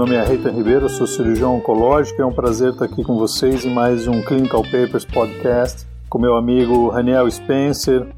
Nome é Reita Ribeiro, sou cirurgião oncológico. É um prazer estar aqui com vocês em mais um Clinical Papers Podcast com meu amigo Raniel Spencer.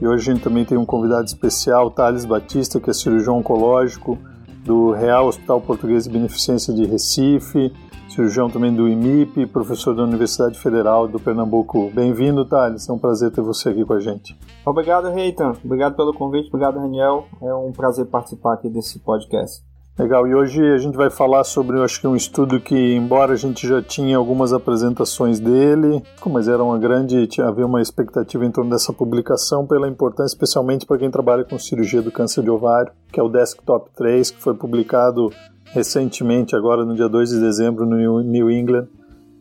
E hoje a gente também tem um convidado especial, Thales Batista, que é cirurgião oncológico do Real Hospital Português de Beneficência de Recife, cirurgião também do IMIP, professor da Universidade Federal do Pernambuco. Bem-vindo, Thales. É um prazer ter você aqui com a gente. Obrigado, Reitan. Obrigado pelo convite. Obrigado, Raniel. É um prazer participar aqui desse podcast. Legal, e hoje a gente vai falar sobre, acho que um estudo que, embora a gente já tinha algumas apresentações dele, mas era uma grande, havia uma expectativa em torno dessa publicação pela importância, especialmente para quem trabalha com cirurgia do câncer de ovário, que é o Desktop 3, que foi publicado recentemente, agora no dia 2 de dezembro, no New England,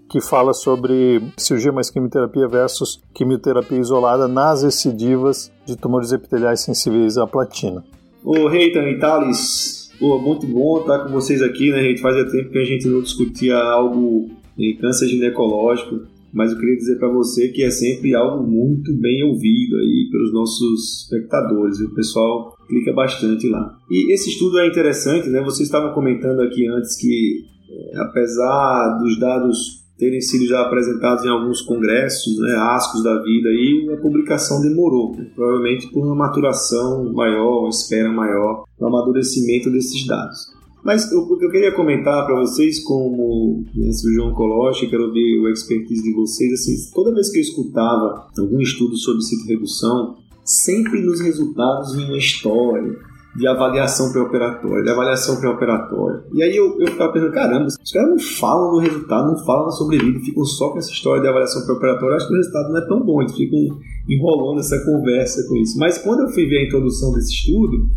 que fala sobre cirurgia mais quimioterapia versus quimioterapia isolada nas recidivas de tumores epiteliais sensíveis à platina. O Reitan Thales, Pô, muito bom estar com vocês aqui, né? Gente fazia tempo que a gente não discutia algo em câncer ginecológico, mas eu queria dizer para você que é sempre algo muito bem ouvido aí pelos nossos espectadores. O pessoal clica bastante lá. E esse estudo é interessante, né? Vocês estavam comentando aqui antes que, é, apesar dos dados terem sido já apresentados em alguns congressos, né, ascos da vida, e a publicação demorou, né, provavelmente por uma maturação maior, uma espera maior, um amadurecimento desses dados. Mas o que eu queria comentar para vocês, como né, cirurgião oncológico, quero ouvir o expertise de vocês, assim, toda vez que eu escutava algum estudo sobre citoredução, sempre nos resultados vinha uma história, de avaliação pré-operatória, de avaliação pré-operatória. E aí eu, eu ficava pensando, caramba, os caras não falam do resultado, não falam da sobrevida, ficam só com essa história de avaliação pré-operatória, acho que o resultado não é tão bom, eles ficam enrolando essa conversa com isso. Mas quando eu fui ver a introdução desse estudo,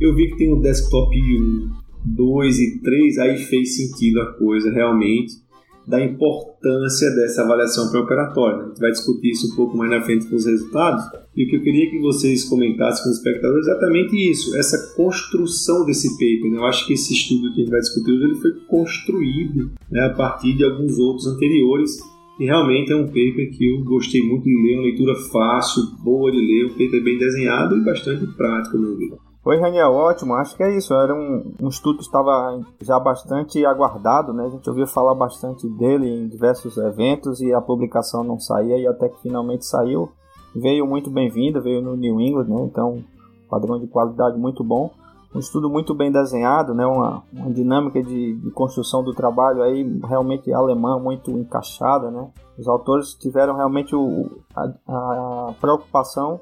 eu vi que tem o desktop 1, 2 e 3, aí fez sentido a coisa realmente da importância dessa avaliação pré-operatória. A gente vai discutir isso um pouco mais na frente com os resultados. E o que eu queria que vocês comentassem com os espectadores é exatamente isso, essa construção desse paper. Né? Eu acho que esse estudo que a gente vai discutir hoje ele foi construído né, a partir de alguns outros anteriores. E realmente é um paper que eu gostei muito de ler, uma leitura fácil, boa de ler, um paper bem desenhado e bastante prático, meu amigo. Oi, Raniel, ótimo. Acho que é isso. Era um, um estudo que estava já bastante aguardado, né? A gente ouvia falar bastante dele em diversos eventos e a publicação não saía e até que finalmente saiu. Veio muito bem-vinda, veio no New England, né? Então, padrão de qualidade muito bom. Um estudo muito bem desenhado, né? Uma, uma dinâmica de, de construção do trabalho aí realmente alemã, muito encaixada, né? Os autores tiveram realmente o, a, a preocupação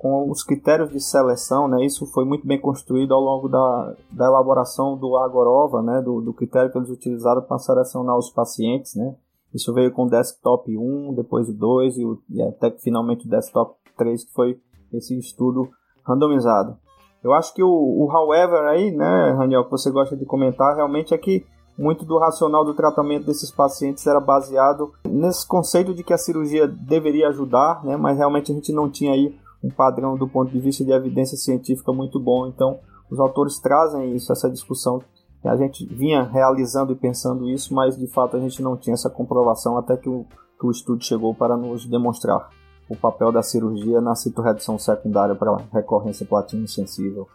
com os critérios de seleção, né, isso foi muito bem construído ao longo da, da elaboração do Agorova, né, do, do critério que eles utilizaram para selecionar os pacientes, né, isso veio com o desktop 1, depois o 2 e, o, e até finalmente o desktop 3, que foi esse estudo randomizado. Eu acho que o, o however aí, né, Raniel, que você gosta de comentar, realmente é que muito do racional do tratamento desses pacientes era baseado nesse conceito de que a cirurgia deveria ajudar, né, mas realmente a gente não tinha aí um padrão do ponto de vista de evidência científica muito bom. Então, os autores trazem isso, essa discussão. A gente vinha realizando e pensando isso, mas de fato a gente não tinha essa comprovação até que o, que o estudo chegou para nos demonstrar o papel da cirurgia na citorredução secundária para recorrência platina sensível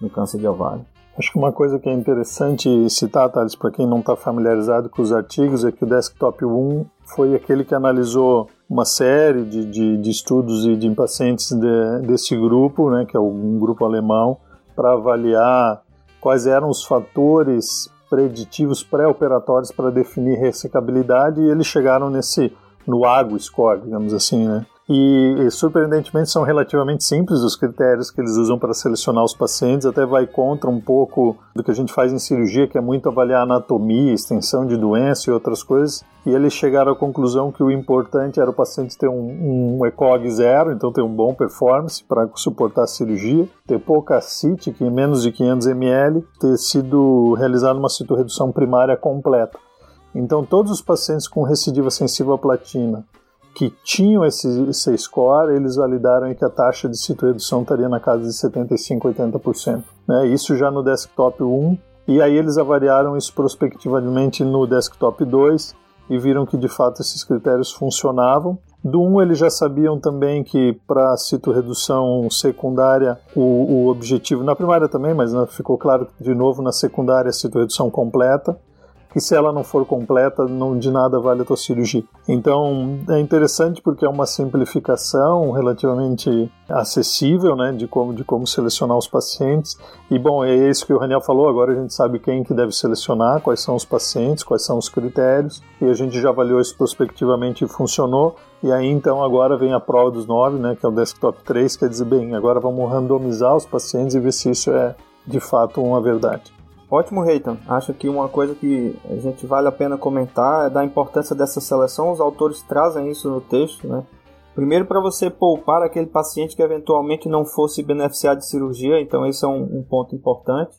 no câncer de ovário. Acho que uma coisa que é interessante citar, Thales, para quem não está familiarizado com os artigos, é que o Desktop 1 foi aquele que analisou uma série de, de, de estudos e de pacientes de, desse grupo, né, que é um grupo alemão, para avaliar quais eram os fatores preditivos pré-operatórios para definir ressecabilidade e eles chegaram nesse no AGO score, digamos assim, né? E, e, surpreendentemente são relativamente simples os critérios que eles usam para selecionar os pacientes, até vai contra um pouco do que a gente faz em cirurgia, que é muito avaliar anatomia, extensão de doença e outras coisas. E eles chegaram à conclusão que o importante era o paciente ter um, um ECOG zero, então ter um bom performance para suportar a cirurgia, ter pouca CIT, que em menos de 500 ml, ter sido realizada uma citorredução primária completa. Então, todos os pacientes com recidiva sensível à platina que tinham esse, esse score, eles validaram que a taxa de citoredução estaria na casa de 75, 80%. Né? Isso já no desktop 1, e aí eles avaliaram isso prospectivamente no desktop 2 e viram que de fato esses critérios funcionavam. Do 1 eles já sabiam também que para citoredução secundária o, o, objetivo, na primária também, mas né, ficou claro que de novo na secundária a citoredução completa que se ela não for completa, não de nada vale a tua cirurgia. Então é interessante porque é uma simplificação relativamente acessível, né, de como de como selecionar os pacientes. E bom, é isso que o Raniel falou. Agora a gente sabe quem que deve selecionar, quais são os pacientes, quais são os critérios. E a gente já avaliou isso prospectivamente e funcionou. E aí então agora vem a prova dos nove, né, que é o desktop 3, quer dizer, bem, agora vamos randomizar os pacientes e ver se isso é de fato uma verdade. Ótimo, Reitan. Acho que uma coisa que a gente vale a pena comentar é da importância dessa seleção. Os autores trazem isso no texto, né? Primeiro, para você poupar aquele paciente que eventualmente não fosse beneficiar de cirurgia, então esse é um, um ponto importante.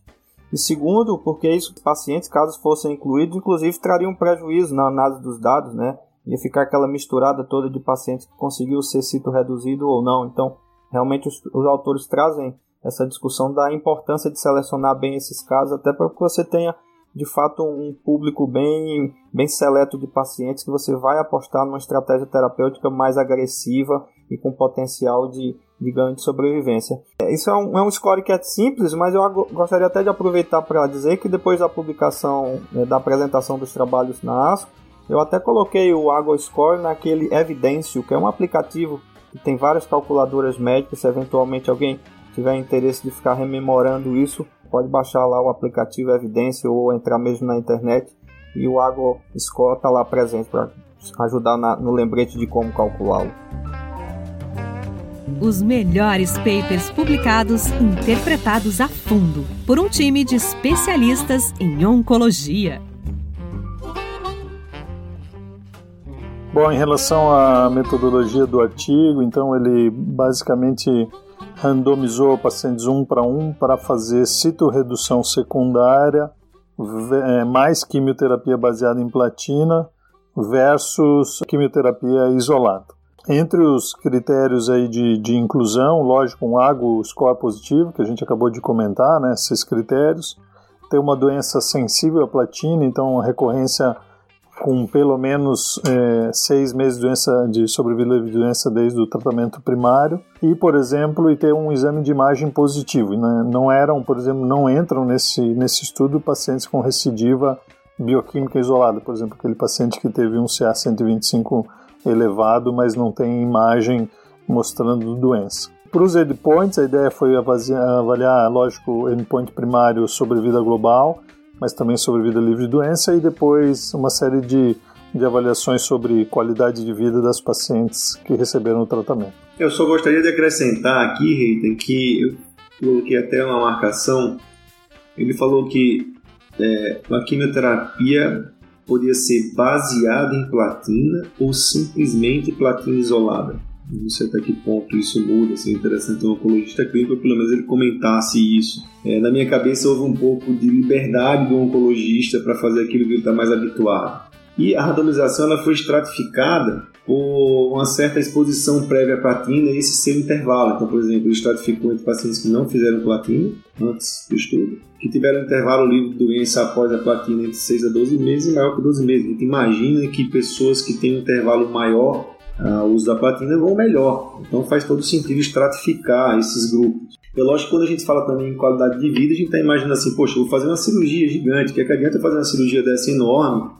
E segundo, porque esses pacientes, caso fossem incluídos, inclusive trariam prejuízo na análise dos dados, né? Ia ficar aquela misturada toda de pacientes que conseguiu ser cito reduzido ou não. Então, realmente os, os autores trazem essa discussão da importância de selecionar bem esses casos, até para que você tenha de fato um público bem, bem seleto de pacientes que você vai apostar numa estratégia terapêutica mais agressiva e com potencial de, de ganho de sobrevivência. É, isso é um, é um score que é simples, mas eu gostaria até de aproveitar para dizer que depois da publicação, né, da apresentação dos trabalhos na ASCO, eu até coloquei o Água Score naquele Evidêncio, que é um aplicativo que tem várias calculadoras médicas, se eventualmente alguém tiver interesse de ficar rememorando isso, pode baixar lá o aplicativo Evidência ou entrar mesmo na internet e o Água Score está lá presente para ajudar na, no lembrete de como calculá-lo. Os melhores papers publicados interpretados a fundo por um time de especialistas em oncologia. Bom, em relação à metodologia do artigo, então ele basicamente randomizou pacientes um para um para fazer citorredução secundária é, mais quimioterapia baseada em platina versus quimioterapia isolada. Entre os critérios aí de, de inclusão, lógico, um água score positivo, que a gente acabou de comentar, né, esses critérios, ter uma doença sensível à platina, então a recorrência com pelo menos é, seis meses de, doença, de sobrevida de doença desde o tratamento primário e, por exemplo, e ter um exame de imagem positivo. Né? Não eram, por exemplo, não entram nesse, nesse estudo pacientes com recidiva bioquímica isolada, por exemplo, aquele paciente que teve um CA 125 elevado, mas não tem imagem mostrando doença. Para os endpoints, a ideia foi avaliar, lógico, endpoint primário sobre vida global, mas também sobre vida livre de doença e depois uma série de, de avaliações sobre qualidade de vida das pacientes que receberam o tratamento. Eu só gostaria de acrescentar aqui, Reiten, que eu coloquei até uma marcação. Ele falou que é, a quimioterapia podia ser baseada em platina ou simplesmente platina isolada não sei até que ponto isso muda, seria interessante um oncologista clínico, pelo menos ele comentasse isso. É, na minha cabeça houve um pouco de liberdade do oncologista para fazer aquilo que ele está mais habituado. E a randomização ela foi estratificada por uma certa exposição prévia à platina e esse seu intervalo. Então, por exemplo, ele estratificou entre pacientes que não fizeram platina antes do estudo, que tiveram intervalo livre de doença após a platina entre 6 a 12 meses e maior que 12 meses. A gente imagina que pessoas que têm um intervalo maior ah, o uso da platina vão melhor. Então faz todo sentido estratificar esses grupos. É lógico que quando a gente fala também em qualidade de vida, a gente está imaginando assim, poxa, vou fazer uma cirurgia gigante, que, é que adianta fazer uma cirurgia dessa enorme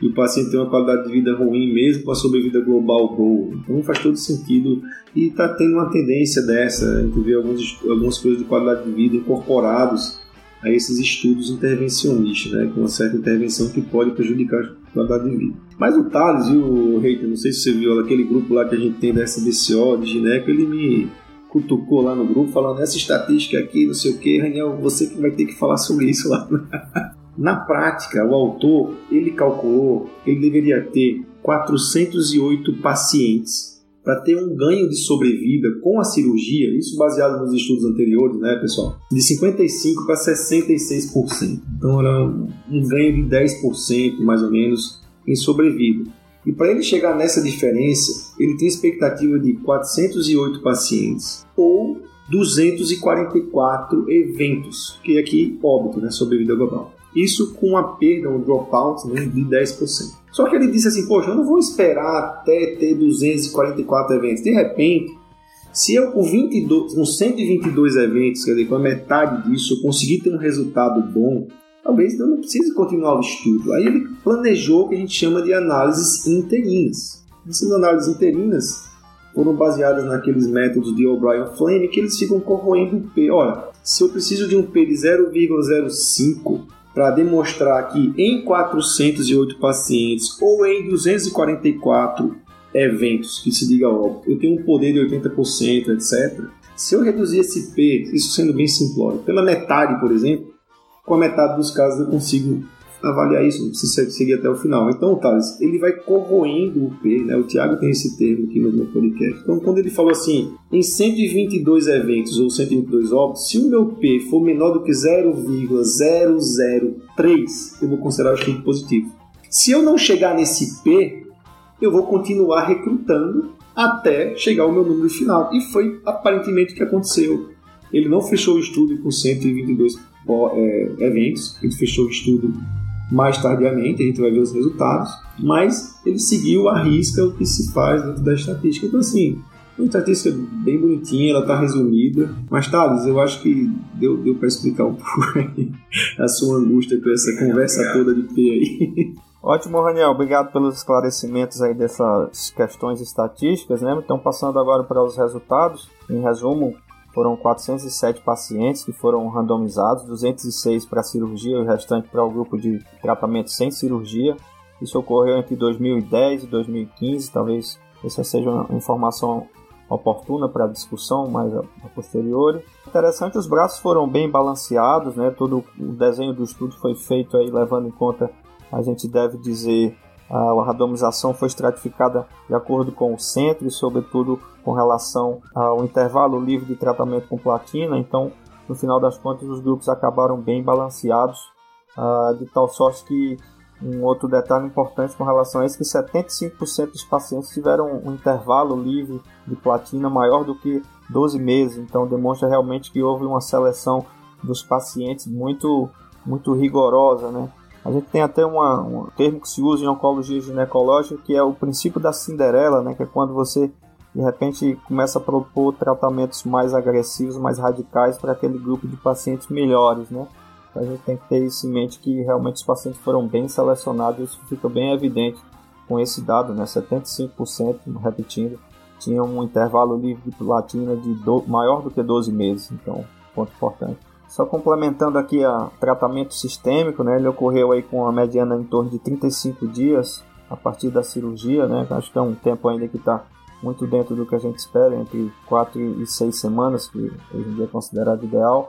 e o paciente tem uma qualidade de vida ruim mesmo com a sobrevida global boa. Então faz todo sentido e está tendo uma tendência dessa, a gente vê alguns, algumas coisas de qualidade de vida incorporados a esses estudos intervencionistas, né, com uma certa intervenção que pode prejudicar a qualidade de vida. Mas o Thales e o Reiter, não sei se você viu aquele grupo lá que a gente tem da SBCO, de Gineco, ele me cutucou lá no grupo falando essa estatística aqui, não sei o que, Raniel, você que vai ter que falar sobre isso lá. Na prática, o autor, ele calculou que ele deveria ter 408 pacientes para ter um ganho de sobrevida com a cirurgia, isso baseado nos estudos anteriores, né, pessoal? De 55% para 66%. Então era um ganho de 10% mais ou menos em sobrevida. E para ele chegar nessa diferença, ele tem expectativa de 408 pacientes ou 244 eventos, que é aqui óbito, né, sobrevida global. Isso com a perda, um dropout né, de 10%. Só que ele disse assim, poxa, eu não vou esperar até ter 244 eventos. De repente, se eu com, 22, com 122 eventos, quer dizer, com a metade disso, eu conseguir ter um resultado bom, talvez eu não precise continuar o estudo. Aí ele planejou o que a gente chama de análises interinas. Essas análises interinas foram baseadas naqueles métodos de O'Brien Flame que eles ficam corroendo o P. Olha, se eu preciso de um P de 0,05 para demonstrar que em 408 pacientes ou em 244 eventos, que se diga óbvio, eu tenho um poder de 80%, etc. Se eu reduzir esse P, isso sendo bem simplório, pela metade, por exemplo, com a metade dos casos eu consigo avaliar isso, não precisa seguir até o final. Então, Thales, ele vai corroendo o P, né? O Thiago tem esse termo aqui no meu podcast. Então, quando ele falou assim, em 122 eventos ou 122 óbitos, se o meu P for menor do que 0,003, eu vou considerar o estudo positivo. Se eu não chegar nesse P, eu vou continuar recrutando até chegar ao meu número final. E foi aparentemente o que aconteceu. Ele não fechou o estudo com 122 é, eventos, ele fechou o estudo mais tardiamente, a gente vai ver os resultados, mas ele seguiu a risca o que se faz dentro da estatística. Então, assim, uma estatística bem bonitinha, ela está resumida, mas Thales, eu acho que deu, deu para explicar um pouco a sua angústia com essa conversa toda de P aí. Ótimo, Raniel. Obrigado pelos esclarecimentos aí dessas questões estatísticas, né? Então, passando agora para os resultados. Em resumo, foram 407 pacientes que foram randomizados, 206 para cirurgia e o restante para o grupo de tratamento sem cirurgia. Isso ocorreu entre 2010 e 2015, talvez essa seja uma informação oportuna para discussão mais a, a posteriori. Interessante, os braços foram bem balanceados, né? Todo o desenho do estudo foi feito aí levando em conta, a gente deve dizer, a randomização foi estratificada de acordo com o centro e, sobretudo, com relação ao intervalo livre de tratamento com platina. Então, no final das contas, os grupos acabaram bem balanceados, uh, de tal sorte que um outro detalhe importante com relação a isso que 75% dos pacientes tiveram um intervalo livre de platina maior do que 12 meses. Então, demonstra realmente que houve uma seleção dos pacientes muito muito rigorosa, né? A gente tem até uma, um termo que se usa em oncologia ginecológica que é o princípio da Cinderela, né? Que é quando você de repente começa a propor tratamentos mais agressivos, mais radicais para aquele grupo de pacientes melhores, né? A gente tem que ter isso em mente que realmente os pacientes foram bem selecionados, isso fica bem evidente com esse dado, né? 75%, repetindo, tinha um intervalo livre de platina de do, maior do que 12 meses, então ponto importante. Só complementando aqui o tratamento sistêmico, né, ele ocorreu aí com a mediana em torno de 35 dias a partir da cirurgia, né, acho que é um tempo ainda que está muito dentro do que a gente espera, entre 4 e 6 semanas, que hoje em dia é considerado ideal.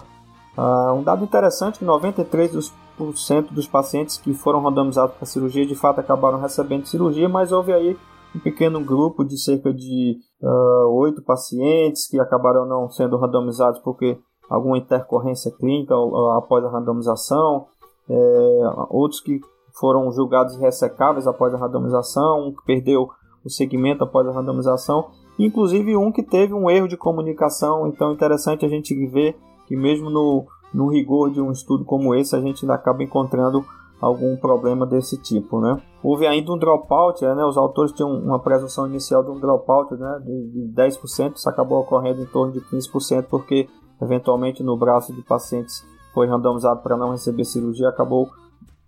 Uh, um dado interessante que 93% dos, por cento dos pacientes que foram randomizados para cirurgia de fato acabaram recebendo cirurgia, mas houve aí um pequeno grupo de cerca de uh, ah, 8 pacientes que acabaram não sendo randomizados porque alguma intercorrência clínica após a randomização, é, outros que foram julgados irressecáveis após a randomização, um que perdeu o segmento após a randomização, inclusive um que teve um erro de comunicação. Então, é interessante a gente ver que, mesmo no, no rigor de um estudo como esse, a gente ainda acaba encontrando algum problema desse tipo, né? Houve ainda um dropout, né? Os autores tinham uma presunção inicial de um dropout, né? De, de 10%, isso acabou ocorrendo em torno de 15%, porque eventualmente no braço de pacientes foi randomizado para não receber cirurgia, acabou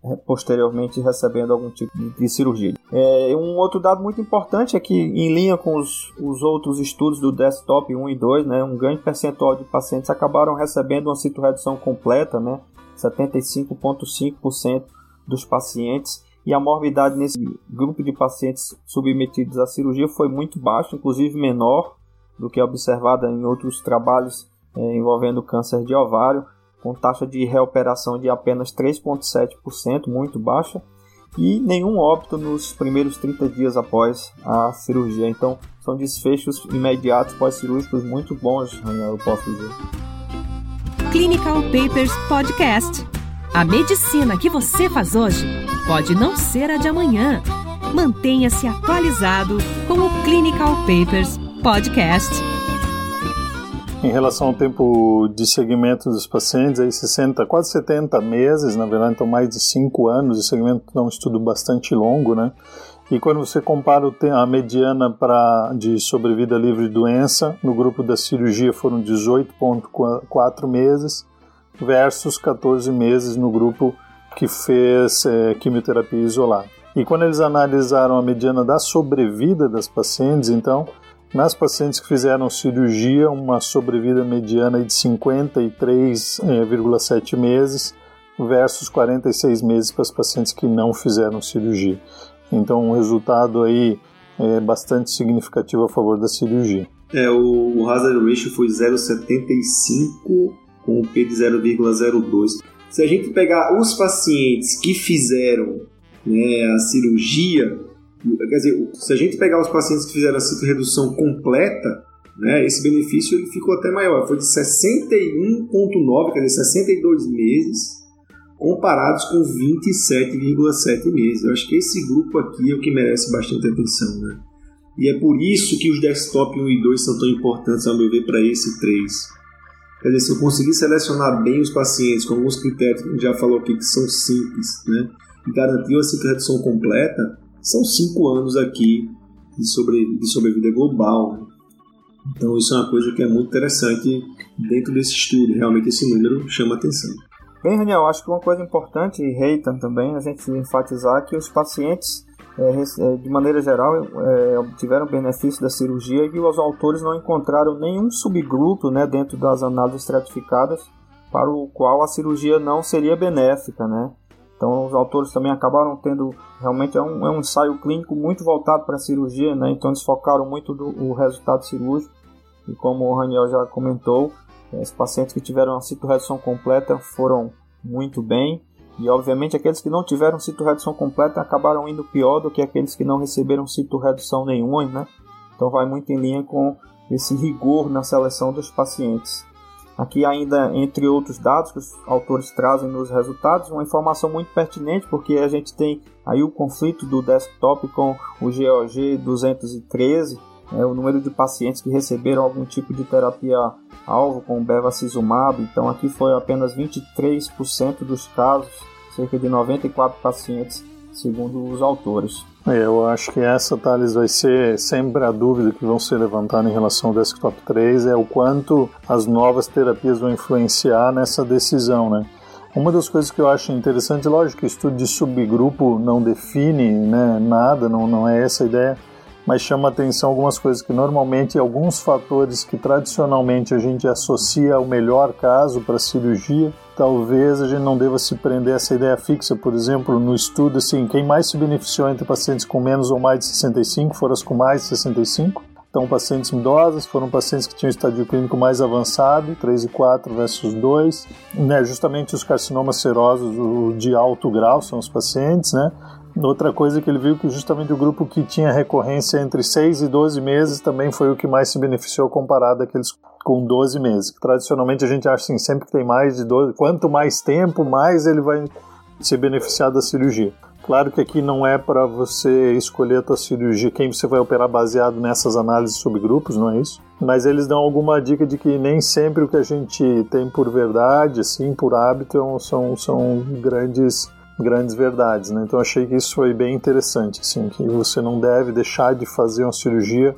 é, posteriormente recebendo algum tipo de cirurgia. É, um outro dado muito importante é que, em linha com os, os outros estudos do desktop 1 e 2, né, um grande percentual de pacientes acabaram recebendo uma citorredução completa, né, 75,5% dos pacientes. E a morbidade nesse grupo de pacientes submetidos à cirurgia foi muito baixa, inclusive menor do que observada em outros trabalhos é, envolvendo câncer de ovário, com taxa de reoperação de apenas 3,7%, muito baixa, e nenhum óbito nos primeiros 30 dias após a cirurgia. Então, são desfechos imediatos pós-cirúrgicos muito bons, eu posso dizer. Clinical Papers Podcast. A medicina que você faz hoje pode não ser a de amanhã. Mantenha-se atualizado com o Clinical Papers Podcast. Em relação ao tempo de segmento dos pacientes, aí 60, quase 70 meses, na verdade, então mais de 5 anos de segmento, é um estudo bastante longo, né? E quando você compara a mediana pra, de sobrevida livre de doença, no grupo da cirurgia foram 18,4 meses, versus 14 meses no grupo que fez é, quimioterapia isolada. E quando eles analisaram a mediana da sobrevida das pacientes, então nas pacientes que fizeram cirurgia, uma sobrevida mediana de 53,7 meses versus 46 meses para as pacientes que não fizeram cirurgia. Então, um resultado aí é bastante significativo a favor da cirurgia. É, o, o hazard ratio foi 0,75 com o P de 0,02. Se a gente pegar os pacientes que fizeram né, a cirurgia, Quer dizer, se a gente pegar os pacientes que fizeram a citoredução completa, né, esse benefício ele ficou até maior. Foi de 61,9, quer dizer, 62 meses, comparados com 27,7 meses. Eu acho que esse grupo aqui é o que merece bastante atenção. Né? E é por isso que os desktop 1 e 2 são tão importantes, ao meu ver, para esse 3. Quer dizer, se eu conseguir selecionar bem os pacientes com alguns critérios que a gente já falou aqui que são simples, né, e garantir a citoredução completa, são cinco anos aqui de, sobre, de sobrevida global. Né? Então isso é uma coisa que é muito interessante dentro desse estudo. Realmente esse número chama atenção. Bem, Daniel, acho que uma coisa importante, e Reitan também, a gente enfatizar que os pacientes, é, é, de maneira geral, é, obtiveram benefício da cirurgia e os autores não encontraram nenhum subgrupo né, dentro das análises estratificadas para o qual a cirurgia não seria benéfica, né? Então os autores também acabaram tendo realmente é um, é um ensaio clínico muito voltado para a cirurgia, né? Então eles focaram muito do o resultado cirúrgico e como o Raniel já comentou, os pacientes que tiveram a citorredução completa foram muito bem e obviamente aqueles que não tiveram citorredução completa acabaram indo pior do que aqueles que não receberam citorredução nenhuma, né? Então vai muito em linha com esse rigor na seleção dos pacientes. Aqui ainda, entre outros dados que os autores trazem nos resultados, uma informação muito pertinente, porque a gente tem aí o conflito do desktop com o GOG 213, né, o número de pacientes que receberam algum tipo de terapia alvo com bevacizumab, então aqui foi apenas 23% dos casos, cerca de 94 pacientes, segundo os autores. Eu acho que essa, Thales, vai ser sempre a dúvida que vão ser levantada em relação ao Desktop 3, é o quanto as novas terapias vão influenciar nessa decisão, né? Uma das coisas que eu acho interessante, lógico estudo de subgrupo não define né, nada, não, não é essa a ideia, mas chama atenção algumas coisas que normalmente alguns fatores que tradicionalmente a gente associa ao melhor caso para cirurgia, talvez a gente não deva se prender a essa ideia fixa. Por exemplo, no estudo, assim, quem mais se beneficiou entre pacientes com menos ou mais de 65 foram as com mais de 65. Então, pacientes idosas foram pacientes que tinham estadio clínico mais avançado, 3 e 4 versus 2. Né, justamente os carcinomas serosos de alto grau são os pacientes, né? Outra coisa que ele viu que justamente o grupo que tinha recorrência entre 6 e 12 meses também foi o que mais se beneficiou comparado àqueles com 12 meses. Tradicionalmente a gente acha assim, sempre que tem mais de 12, quanto mais tempo, mais ele vai se beneficiar da cirurgia. Claro que aqui não é para você escolher a tua cirurgia, quem você vai operar baseado nessas análises sobre grupos, não é isso? Mas eles dão alguma dica de que nem sempre o que a gente tem por verdade, assim, por hábito, são, são grandes grandes verdades, né? Então achei que isso foi bem interessante, assim, que você não deve deixar de fazer uma cirurgia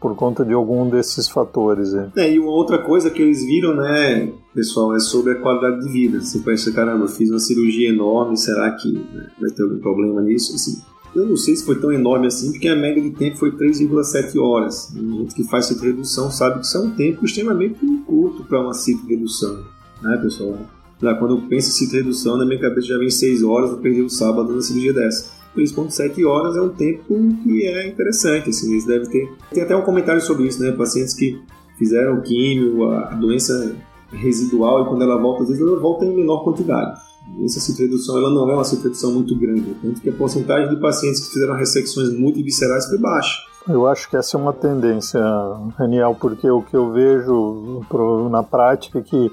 por conta de algum desses fatores. É. é, e uma outra coisa que eles viram, né, pessoal, é sobre a qualidade de vida. Você pensa, caramba, fiz uma cirurgia enorme, será que né, vai ter algum problema nisso? Assim, eu não sei se foi tão enorme assim, porque a média de tempo foi 3,7 horas. A gente que faz ciclo redução sabe que isso é um tempo extremamente curto para uma ciclo redução, né, pessoal? Quando eu penso em cita redução, na minha cabeça já vem 6 horas, eu perdi o sábado na cirurgia dessa. 3.7 horas é um tempo que é interessante, assim, eles devem ter... Tem até um comentário sobre isso, né, pacientes que fizeram químio, a doença residual, e quando ela volta, às vezes ela volta em menor quantidade. Essa citoredução ela não é uma citoredução muito grande, tanto que a porcentagem de pacientes que fizeram ressecções multiviscerais foi baixa. Eu acho que essa é uma tendência, Daniel, porque o que eu vejo na prática é que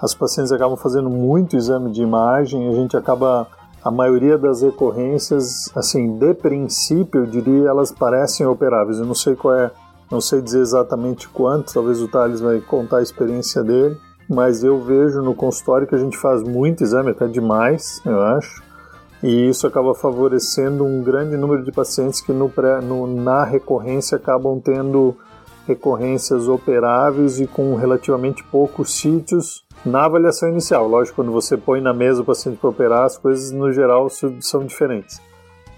as pacientes acabam fazendo muito exame de imagem, a gente acaba a maioria das recorrências, assim, de princípio, eu diria, elas parecem operáveis. Eu não sei qual é, não sei dizer exatamente quanto, talvez o Thales vai contar a experiência dele, mas eu vejo no consultório que a gente faz muito exame, até demais, eu acho, e isso acaba favorecendo um grande número de pacientes que no pré, no, na recorrência acabam tendo recorrências operáveis e com relativamente poucos sítios na avaliação inicial. Lógico, quando você põe na mesa o paciente para operar, as coisas no geral são diferentes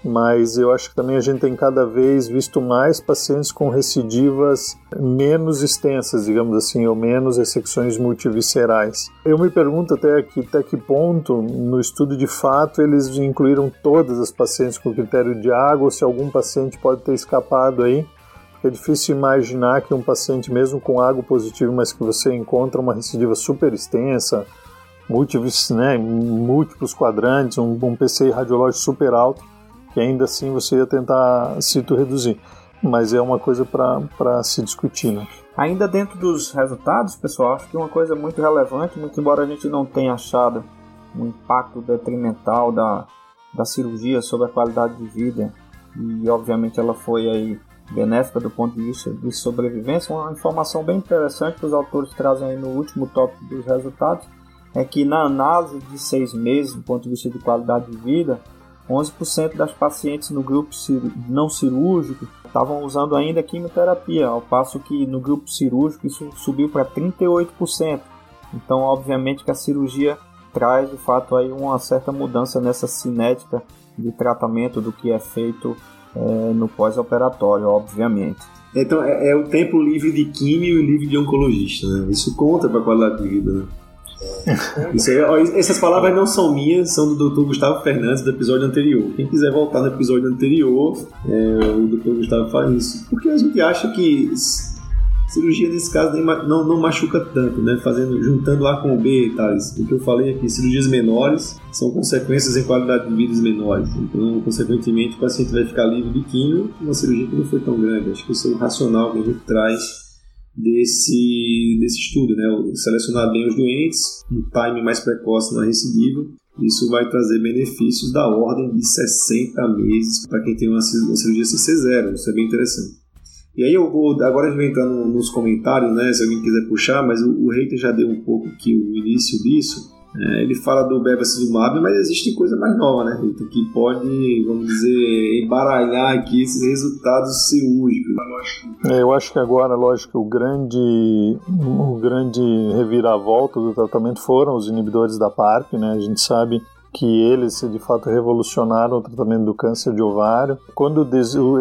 mas eu acho que também a gente tem cada vez visto mais pacientes com recidivas menos extensas, digamos assim, ou menos ressecções multiviscerais. Eu me pergunto até que, até que ponto, no estudo de fato, eles incluíram todas as pacientes com critério de água, ou se algum paciente pode ter escapado aí. É difícil imaginar que um paciente, mesmo com água positivo, mas que você encontra uma recidiva super extensa, múltiplos, né, múltiplos quadrantes, um, um PCI radiológico super alto, que ainda assim você ia tentar cito reduzir. Mas é uma coisa para se discutir, né? Ainda dentro dos resultados, pessoal, acho que uma coisa muito relevante, muito embora a gente não tenha achado um impacto detrimental da, da cirurgia sobre a qualidade de vida, e obviamente ela foi aí benéfica do ponto de vista de sobrevivência, uma informação bem interessante que os autores trazem aí no último tópico dos resultados, é que na análise de seis meses, do ponto de vista de qualidade de vida, 11% das pacientes no grupo não cirúrgico estavam usando ainda quimioterapia, ao passo que no grupo cirúrgico isso subiu para 38%. Então, obviamente que a cirurgia traz de fato aí uma certa mudança nessa cinética de tratamento do que é feito é, no pós-operatório, obviamente. Então é, é, o tempo livre de químio e livre de oncologista, né? Isso conta para a qualidade de vida, né? Aí, ó, essas palavras não são minhas, são do Dr. Gustavo Fernandes do episódio anterior. Quem quiser voltar no episódio anterior, é, o Dr. Gustavo faz isso. Porque a gente acha que cirurgia nesse caso não, não machuca tanto, né? Fazendo, juntando A com B e tal. O que eu falei aqui, cirurgias menores são consequências em qualidade de vida menores. Então, consequentemente, o paciente vai ficar livre de químio, uma cirurgia que não foi tão grande. Acho que isso é o racional que a gente traz desse, desse estudo, né? Selecionar bem os doentes, um time mais precoce na recidiva. Isso vai trazer benefícios da ordem de 60 meses para quem tem uma cirurgia CC0. Isso é bem interessante. E aí eu vou, agora a gente vai entrar no, nos comentários, né? Se alguém quiser puxar, mas o, o Reiter já deu um pouco aqui o início disso. É, ele fala do bevacizumab, mas existe coisa mais nova, né, Rita? Que pode, vamos dizer, embaralhar aqui esses resultados cirúrgicos. É, eu acho que agora, lógico, o grande, o grande reviravolta do tratamento foram os inibidores da PARP, né? A gente sabe que eles de fato revolucionaram o tratamento do câncer de ovário. Quando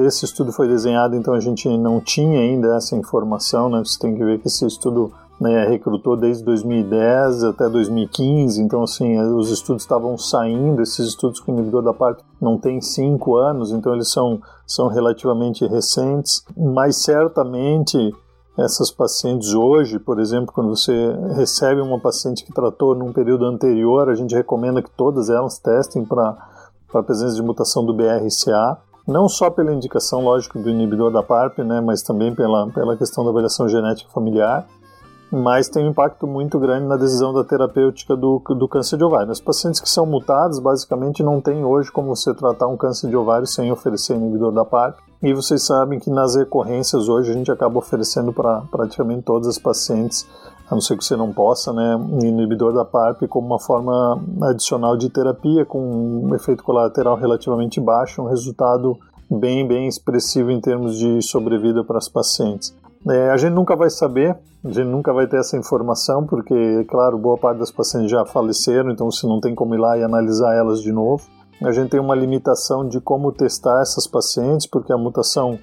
esse estudo foi desenhado, então a gente não tinha ainda essa informação, né? Você tem que ver que esse estudo né, recrutou desde 2010 até 2015, então assim, os estudos estavam saindo, esses estudos com inibidor da PARP não têm cinco anos, então eles são, são relativamente recentes, mas certamente essas pacientes hoje, por exemplo, quando você recebe uma paciente que tratou num período anterior, a gente recomenda que todas elas testem para a presença de mutação do BRCA, não só pela indicação, lógico, do inibidor da PARP, né, mas também pela, pela questão da avaliação genética familiar mas tem um impacto muito grande na decisão da terapêutica do, do câncer de ovário. Os pacientes que são mutados, basicamente, não tem hoje como você tratar um câncer de ovário sem oferecer inibidor da PARP. E vocês sabem que nas recorrências hoje a gente acaba oferecendo para praticamente todas as pacientes, a não ser que você não possa, né, um inibidor da PARP como uma forma adicional de terapia com um efeito colateral relativamente baixo, um resultado bem, bem expressivo em termos de sobrevida para as pacientes. É, a gente nunca vai saber, a gente nunca vai ter essa informação, porque, claro, boa parte das pacientes já faleceram, então você não tem como ir lá e analisar elas de novo. A gente tem uma limitação de como testar essas pacientes, porque a mutação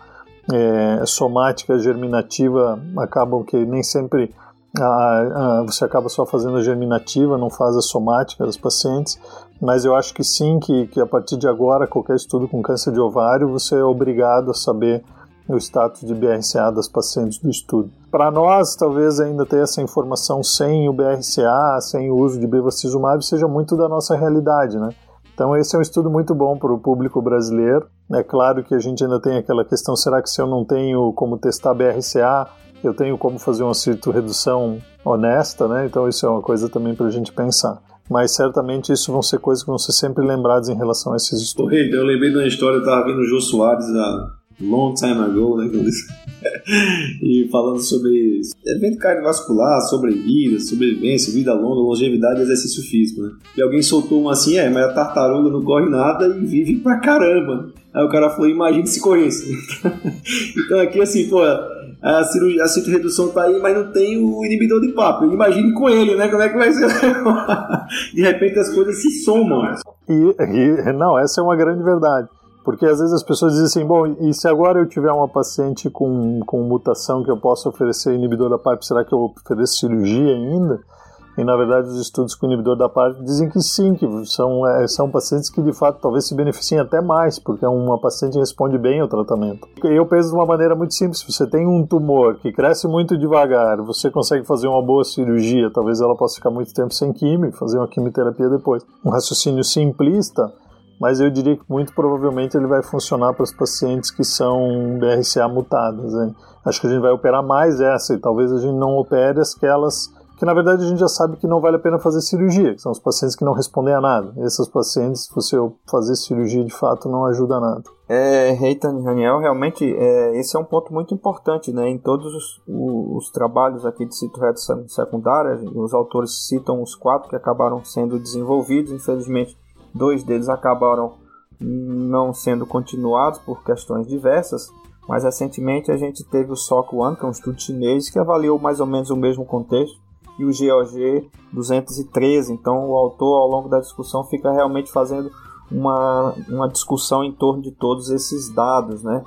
é, somática germinativa acabam que nem sempre a, a, você acaba só fazendo a germinativa, não faz a somática das pacientes, mas eu acho que sim, que, que a partir de agora, qualquer estudo com câncer de ovário, você é obrigado a saber o status de BRCA das pacientes do estudo. Para nós, talvez ainda ter essa informação sem o BRCA, sem o uso de bevacizumab, seja muito da nossa realidade, né? Então esse é um estudo muito bom para o público brasileiro. É claro que a gente ainda tem aquela questão, será que se eu não tenho como testar BRCA, eu tenho como fazer uma redução honesta, né? Então isso é uma coisa também para a gente pensar. Mas certamente isso vão ser coisas que vão ser sempre lembradas em relação a esses estudos. eu lembrei de uma história, eu estava vendo o Jô Soares há long time ago, né? e falando sobre evento cardiovascular, sobrevida, sobrevivência, vida longa, longevidade e exercício físico, né? E alguém soltou um assim, é, mas a tartaruga não corre nada e vive pra caramba. Aí o cara falou, imagine se corresse. então aqui assim, pô, a, cirurgia, a redução tá aí, mas não tem o inibidor de papo. Imagine com ele, né? Como é que vai ser? de repente as coisas se somam. E, e, não, essa é uma grande verdade. Porque às vezes as pessoas dizem assim, bom, e se agora eu tiver uma paciente com, com mutação que eu possa oferecer inibidor da PARP, será que eu ofereço cirurgia ainda? E na verdade os estudos com inibidor da PARP dizem que sim, que são, é, são pacientes que de fato talvez se beneficiem até mais, porque uma paciente responde bem ao tratamento. Eu penso de uma maneira muito simples, você tem um tumor que cresce muito devagar, você consegue fazer uma boa cirurgia, talvez ela possa ficar muito tempo sem químio, fazer uma quimioterapia depois. Um raciocínio simplista mas eu diria que muito provavelmente ele vai funcionar para os pacientes que são BRCA mutadas. Hein? Acho que a gente vai operar mais essa e talvez a gente não opere aquelas que na verdade a gente já sabe que não vale a pena fazer cirurgia, que são os pacientes que não respondem a nada. Esses pacientes, se você fazer cirurgia de fato, não ajuda nada. É, Reitan Raniel, realmente é, esse é um ponto muito importante, né? Em todos os, os trabalhos aqui de citoredução secundária, os autores citam os quatro que acabaram sendo desenvolvidos, infelizmente Dois deles acabaram não sendo continuados por questões diversas, mas recentemente a gente teve o SOC One, que é um estudo chinês que avaliou mais ou menos o mesmo contexto, e o GOG 213. Então o autor, ao longo da discussão, fica realmente fazendo uma, uma discussão em torno de todos esses dados, né?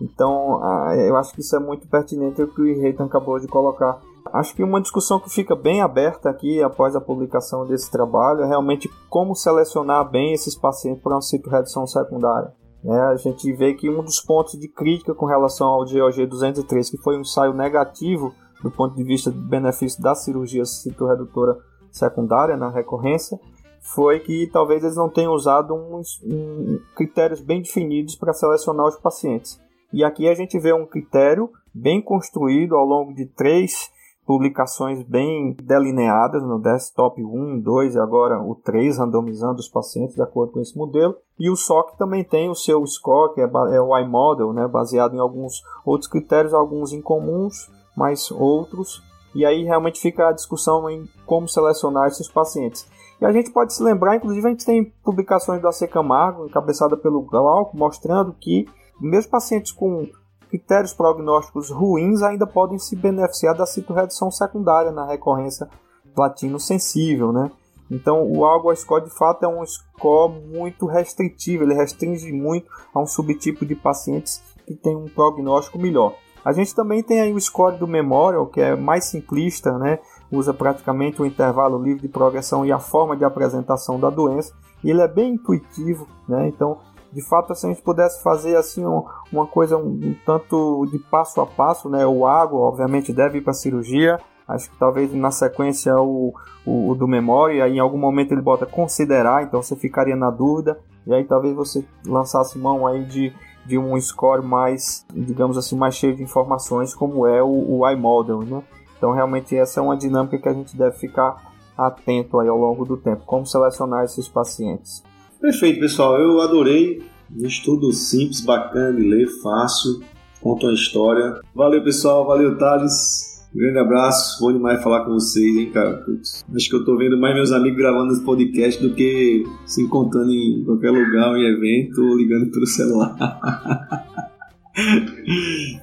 Então, eu acho que isso é muito pertinente o que o Reitan acabou de colocar. Acho que uma discussão que fica bem aberta aqui após a publicação desse trabalho é realmente como selecionar bem esses pacientes para uma citorredução secundária. É, a gente vê que um dos pontos de crítica com relação ao GOG 203, que foi um ensaio negativo do ponto de vista do benefício da cirurgia citorredutora secundária na recorrência, foi que talvez eles não tenham usado uns, um, critérios bem definidos para selecionar os pacientes. E aqui a gente vê um critério bem construído ao longo de três publicações bem delineadas no desktop 1, 2 e agora o 3, randomizando os pacientes de acordo com esse modelo. E o SOC também tem o seu score, que é, é o iModel, né, baseado em alguns outros critérios, alguns incomuns, mas outros. E aí realmente fica a discussão em como selecionar esses pacientes. E a gente pode se lembrar, inclusive a gente tem publicações do AC Camargo, encabeçada pelo Glauco, mostrando que mesmo pacientes com critérios prognósticos ruins ainda podem se beneficiar da citorredução secundária na recorrência platino sensível, né? Então, o Algor Score de fato é um score muito restritivo, ele restringe muito a um subtipo de pacientes que tem um prognóstico melhor. A gente também tem aí o score do Memorial, que é mais simplista, né? usa praticamente o intervalo livre de progressão e a forma de apresentação da doença, e ele é bem intuitivo, né? então de fato, se a gente pudesse fazer assim um, uma coisa um, um, tanto de passo a passo, né? O água, obviamente, deve ir para cirurgia. Acho que talvez na sequência o, o, o, do memória, em algum momento ele bota considerar, então você ficaria na dúvida. E aí talvez você lançasse mão aí de, de um score mais, digamos assim, mais cheio de informações, como é o, o iModel, né? Então realmente essa é uma dinâmica que a gente deve ficar atento aí ao longo do tempo. Como selecionar esses pacientes. Perfeito, pessoal. Eu adorei. Um estudo simples, bacana de ler, fácil. Conta uma história. Valeu, pessoal. Valeu, Thales. Um grande abraço. Bom demais falar com vocês, hein, cara. Putz, acho que eu tô vendo mais meus amigos gravando esse podcast do que se encontrando em qualquer lugar, em evento, ou ligando pelo celular.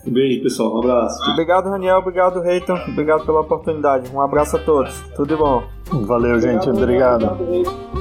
um beijo, pessoal. Um abraço. Obrigado, Daniel. Obrigado, Reiton. Obrigado pela oportunidade. Um abraço a todos. Tudo de bom. Valeu, gente. Obrigado. obrigado. Você